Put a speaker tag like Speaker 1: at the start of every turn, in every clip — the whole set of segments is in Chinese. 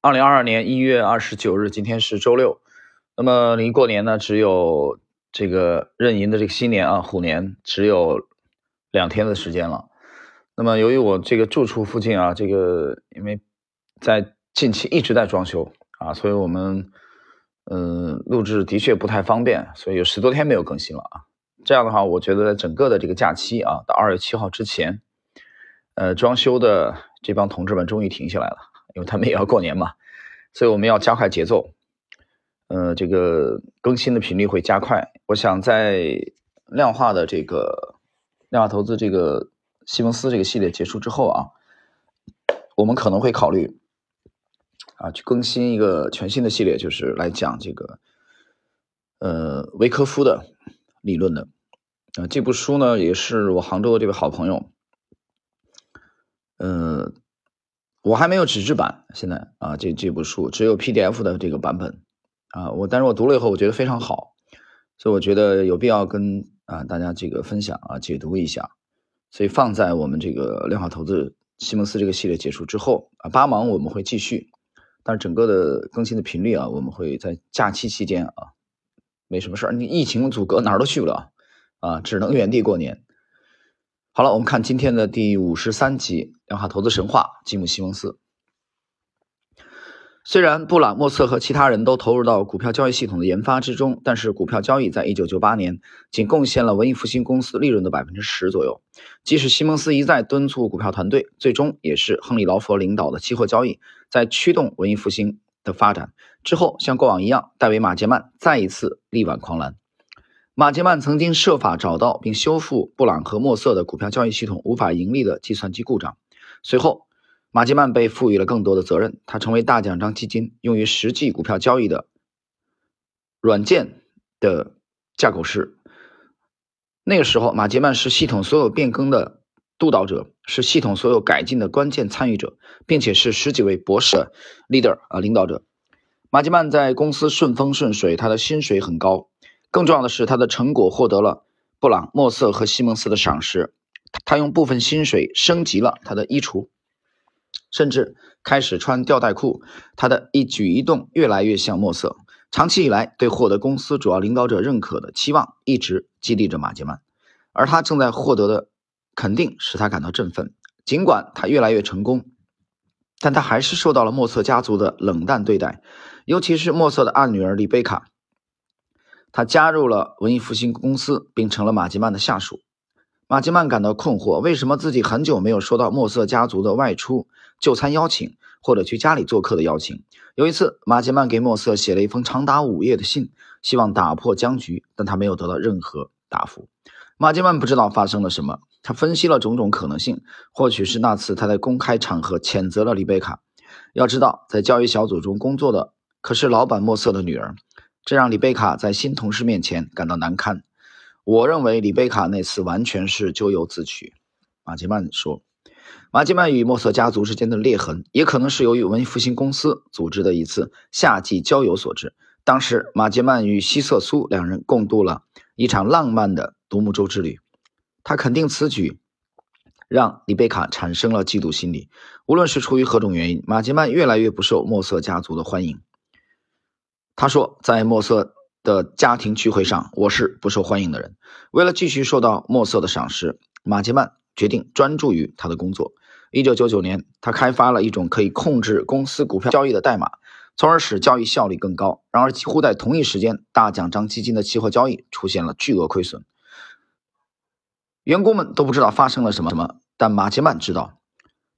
Speaker 1: 二零二二年一月二十九日，今天是周六。那么离过年呢，只有这个壬寅的这个新年啊，虎年只有两天的时间了。那么由于我这个住处附近啊，这个因为在近期一直在装修啊，所以我们嗯录制的确不太方便，所以有十多天没有更新了啊。这样的话，我觉得整个的这个假期啊，到二月七号之前，呃，装修的这帮同志们终于停下来了。因为他们也要过年嘛，所以我们要加快节奏，呃，这个更新的频率会加快。我想在量化的这个量化投资这个西蒙斯这个系列结束之后啊，我们可能会考虑啊去更新一个全新的系列，就是来讲这个呃维科夫的理论的。啊，这部书呢也是我杭州的这位好朋友，嗯。我还没有纸质版，现在啊，这这部书只有 PDF 的这个版本啊。我但是我读了以后，我觉得非常好，所以我觉得有必要跟啊大家这个分享啊解读一下。所以放在我们这个量化投资西蒙斯这个系列结束之后啊，八芒我们会继续，但是整个的更新的频率啊，我们会在假期期间啊，没什么事儿，你疫情阻隔哪儿都去不了啊，只能原地过年。好了，我们看今天的第五十三集《量化投资神话》吉姆·西蒙斯。虽然布朗、莫瑟和其他人都投入到股票交易系统的研发之中，但是股票交易在一九九八年仅贡献了文艺复兴公司利润的百分之十左右。即使西蒙斯一再敦促股票团队，最终也是亨利·劳佛领导的期货交易在驱动文艺复兴的发展。之后，像过往一样，戴维·马杰曼再一次力挽狂澜。马杰曼曾经设法找到并修复布朗和莫瑟的股票交易系统无法盈利的计算机故障。随后，马杰曼被赋予了更多的责任，他成为大奖章基金用于实际股票交易的软件的架构师。那个时候，马杰曼是系统所有变更的督导者，是系统所有改进的关键参与者，并且是十几位博士 leader 啊领导者。马杰曼在公司顺风顺水，他的薪水很高。更重要的是，他的成果获得了布朗、莫瑟和西蒙斯的赏识。他用部分薪水升级了他的衣橱，甚至开始穿吊带裤。他的一举一动越来越像莫瑟。长期以来，对获得公司主要领导者认可的期望一直激励着马杰曼，而他正在获得的肯定使他感到振奋。尽管他越来越成功，但他还是受到了莫瑟家族的冷淡对待，尤其是莫瑟的二女儿丽贝卡。他加入了文艺复兴公司，并成了马吉曼的下属。马吉曼感到困惑：为什么自己很久没有收到墨瑟家族的外出就餐邀请，或者去家里做客的邀请？有一次，马吉曼给墨瑟写了一封长达五页的信，希望打破僵局，但他没有得到任何答复。马吉曼不知道发生了什么，他分析了种种可能性，或许是那次他在公开场合谴责了丽贝卡。要知道，在交易小组中工作的可是老板墨瑟的女儿。这让里贝卡在新同事面前感到难堪。我认为里贝卡那次完全是咎由自取。马吉曼说：“马吉曼与莫瑟家族之间的裂痕，也可能是由于文艺复兴公司组织的一次夏季郊游所致。当时，马吉曼与希瑟苏两人共度了一场浪漫的独木舟之旅。他肯定此举让里贝卡产生了嫉妒心理。无论是出于何种原因，马吉曼越来越不受莫瑟家族的欢迎。”他说，在墨瑟的家庭聚会上，我是不受欢迎的人。为了继续受到墨瑟的赏识，马杰曼决定专注于他的工作。一九九九年，他开发了一种可以控制公司股票交易的代码，从而使交易效率更高。然而，几乎在同一时间，大奖章基金的期货交易出现了巨额亏损。员工们都不知道发生了什么什么，但马杰曼知道，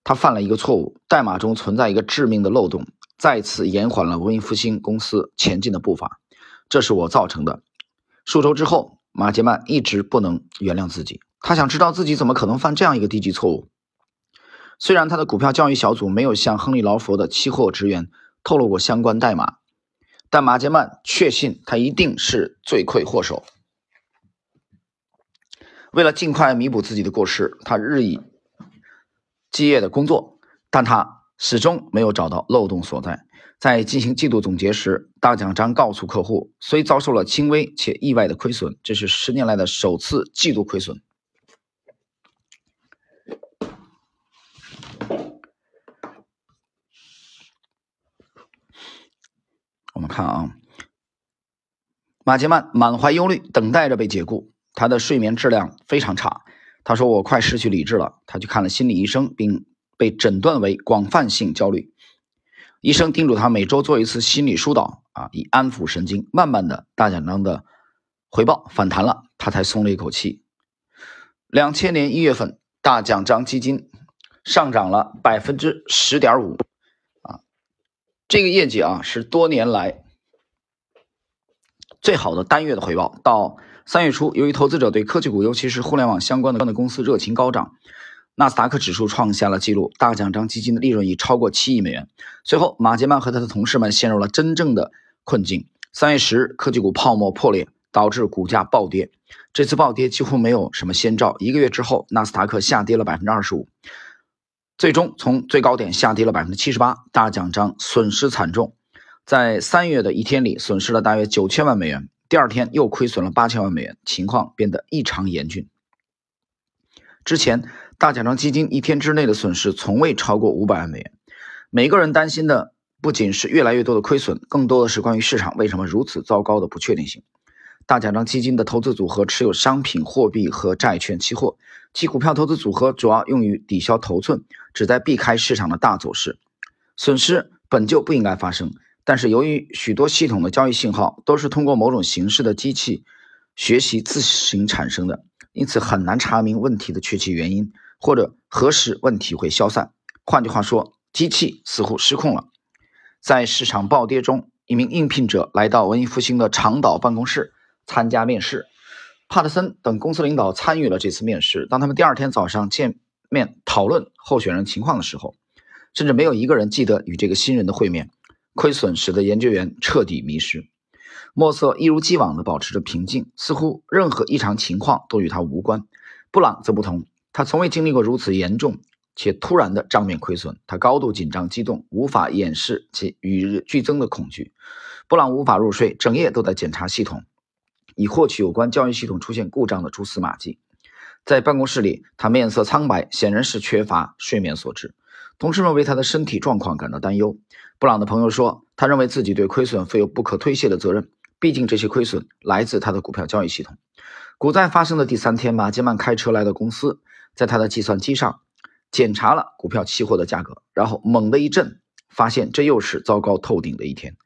Speaker 1: 他犯了一个错误，代码中存在一个致命的漏洞。再次延缓了文艺复兴公司前进的步伐，这是我造成的。数周之后，马杰曼一直不能原谅自己，他想知道自己怎么可能犯这样一个低级错误。虽然他的股票交易小组没有向亨利·劳佛的期货职员透露过相关代码，但马杰曼确信他一定是罪魁祸首。为了尽快弥补自己的过失，他日以继夜的工作，但他。始终没有找到漏洞所在。在进行季度总结时，大奖章告诉客户，虽遭受了轻微且意外的亏损，这是十年来的首次季度亏损。我们看啊，马杰曼满怀忧虑，等待着被解雇。他的睡眠质量非常差。他说：“我快失去理智了。”他去看了心理医生，并被诊断为广泛性焦虑。医生叮嘱他每周做一次心理疏导啊，以安抚神经。慢慢的，大奖章的回报反弹了，他才松了一口气。两千年一月份，大奖章基金上涨了百分之十点五啊，这个业绩啊是多年来最好的单月的回报。到三月初，由于投资者对科技股，尤其是互联网相关的公司热情高涨。纳斯达克指数创下了纪录，大奖章基金的利润已超过七亿美元。随后，马杰曼和他的同事们陷入了真正的困境。三月十日，科技股泡沫破裂，导致股价暴跌。这次暴跌几乎没有什么先兆。一个月之后，纳斯达克下跌了百分之二十五，最终从最高点下跌了百分之七十八。大奖章损失惨重，在三月的一天里损失了大约九千万美元，第二天又亏损了八千万美元，情况变得异常严峻。之前。大奖章基金一天之内的损失从未超过五百万美元。每个人担心的不仅是越来越多的亏损，更多的是关于市场为什么如此糟糕的不确定性。大奖章基金的投资组合持有商品、货币和债券期货，其股票投资组合主要用于抵消头寸，旨在避开市场的大走势。损失本就不应该发生，但是由于许多系统的交易信号都是通过某种形式的机器学习自行产生的，因此很难查明问题的确切原因。或者何时问题会消散？换句话说，机器似乎失控了。在市场暴跌中，一名应聘者来到文艺复兴的长岛办公室参加面试。帕特森等公司领导参与了这次面试。当他们第二天早上见面讨论候选人情况的时候，甚至没有一个人记得与这个新人的会面。亏损使得研究员彻底迷失。莫瑟一如既往地保持着平静，似乎任何异常情况都与他无关。布朗则不同。他从未经历过如此严重且突然的账面亏损，他高度紧张、激动，无法掩饰其与日俱增的恐惧。布朗无法入睡，整夜都在检查系统，以获取有关交易系统出现故障的蛛丝马迹。在办公室里，他面色苍白，显然是缺乏睡眠所致。同事们为他的身体状况感到担忧。布朗的朋友说，他认为自己对亏损负有不可推卸的责任，毕竟这些亏损来自他的股票交易系统。股灾发生的第三天，马杰曼开车来到公司。在他的计算机上检查了股票期货的价格，然后猛地一震，发现这又是糟糕透顶的一天。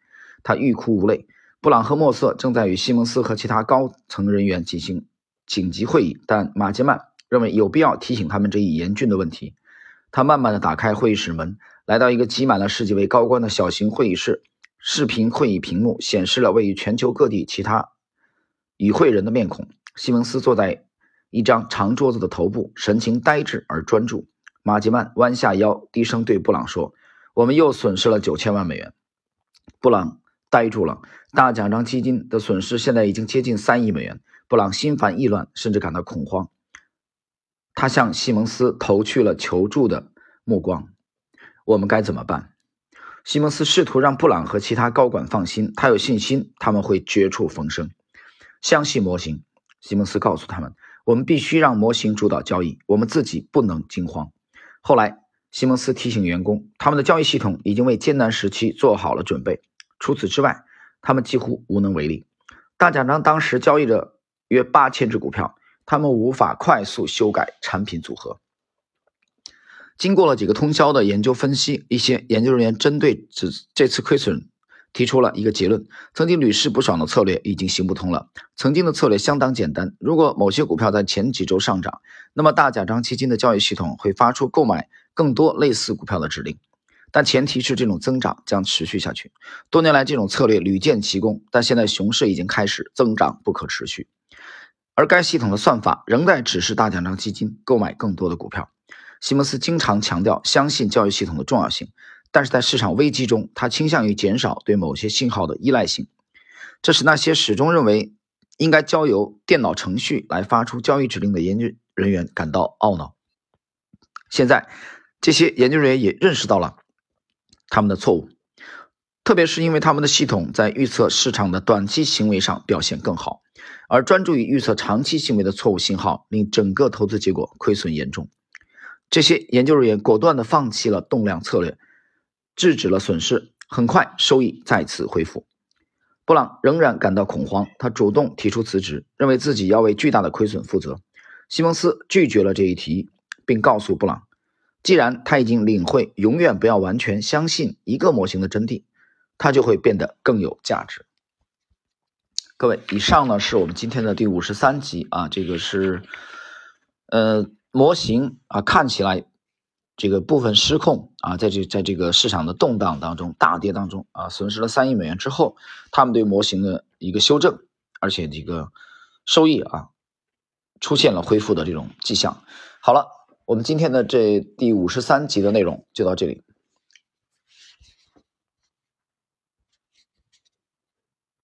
Speaker 1: 他欲哭无泪。布朗和莫瑟正在与西蒙斯和其他高层人员进行紧急会议，但马杰曼认为有必要提醒他们这一严峻的问题。他慢慢地打开会议室门，来到一个挤满了十几位高官的小型会议室。视频会议屏幕显示了位于全球各地其他与会人的面孔。西蒙斯坐在。一张长桌子的头部，神情呆滞而专注。马吉曼弯下腰，低声对布朗说：“我们又损失了九千万美元。”布朗呆住了。大奖章基金的损失现在已经接近三亿美元。布朗心烦意乱，甚至感到恐慌。他向西蒙斯投去了求助的目光。“我们该怎么办？”西蒙斯试图让布朗和其他高管放心，他有信心他们会绝处逢生。相信模型，西蒙斯告诉他们。我们必须让模型主导交易，我们自己不能惊慌。后来，西蒙斯提醒员工，他们的交易系统已经为艰难时期做好了准备。除此之外，他们几乎无能为力。大奖章当时交易着约八千只股票，他们无法快速修改产品组合。经过了几个通宵的研究分析，一些研究人员针对这这次亏损。提出了一个结论：曾经屡试不爽的策略已经行不通了。曾经的策略相当简单，如果某些股票在前几周上涨，那么大奖章基金的交易系统会发出购买更多类似股票的指令，但前提是这种增长将持续下去。多年来，这种策略屡见奇功，但现在熊市已经开始，增长不可持续。而该系统的算法仍在指示大奖章基金购买更多的股票。西蒙斯经常强调相信交易系统的重要性。但是在市场危机中，他倾向于减少对某些信号的依赖性，这使那些始终认为应该交由电脑程序来发出交易指令的研究人员感到懊恼。现在，这些研究人员也认识到了他们的错误，特别是因为他们的系统在预测市场的短期行为上表现更好，而专注于预测长期行为的错误信号令整个投资结果亏损严重。这些研究人员果断地放弃了动量策略。制止了损失，很快收益再次恢复。布朗仍然感到恐慌，他主动提出辞职，认为自己要为巨大的亏损负责。西蒙斯拒绝了这一提议，并告诉布朗，既然他已经领会永远不要完全相信一个模型的真谛，他就会变得更有价值。各位，以上呢是我们今天的第五十三集啊，这个是呃模型啊看起来。这个部分失控啊，在这在这个市场的动荡当中、大跌当中啊，损失了三亿美元之后，他们对模型的一个修正，而且这个收益啊出现了恢复的这种迹象。好了，我们今天的这第五十三集的内容就到这里。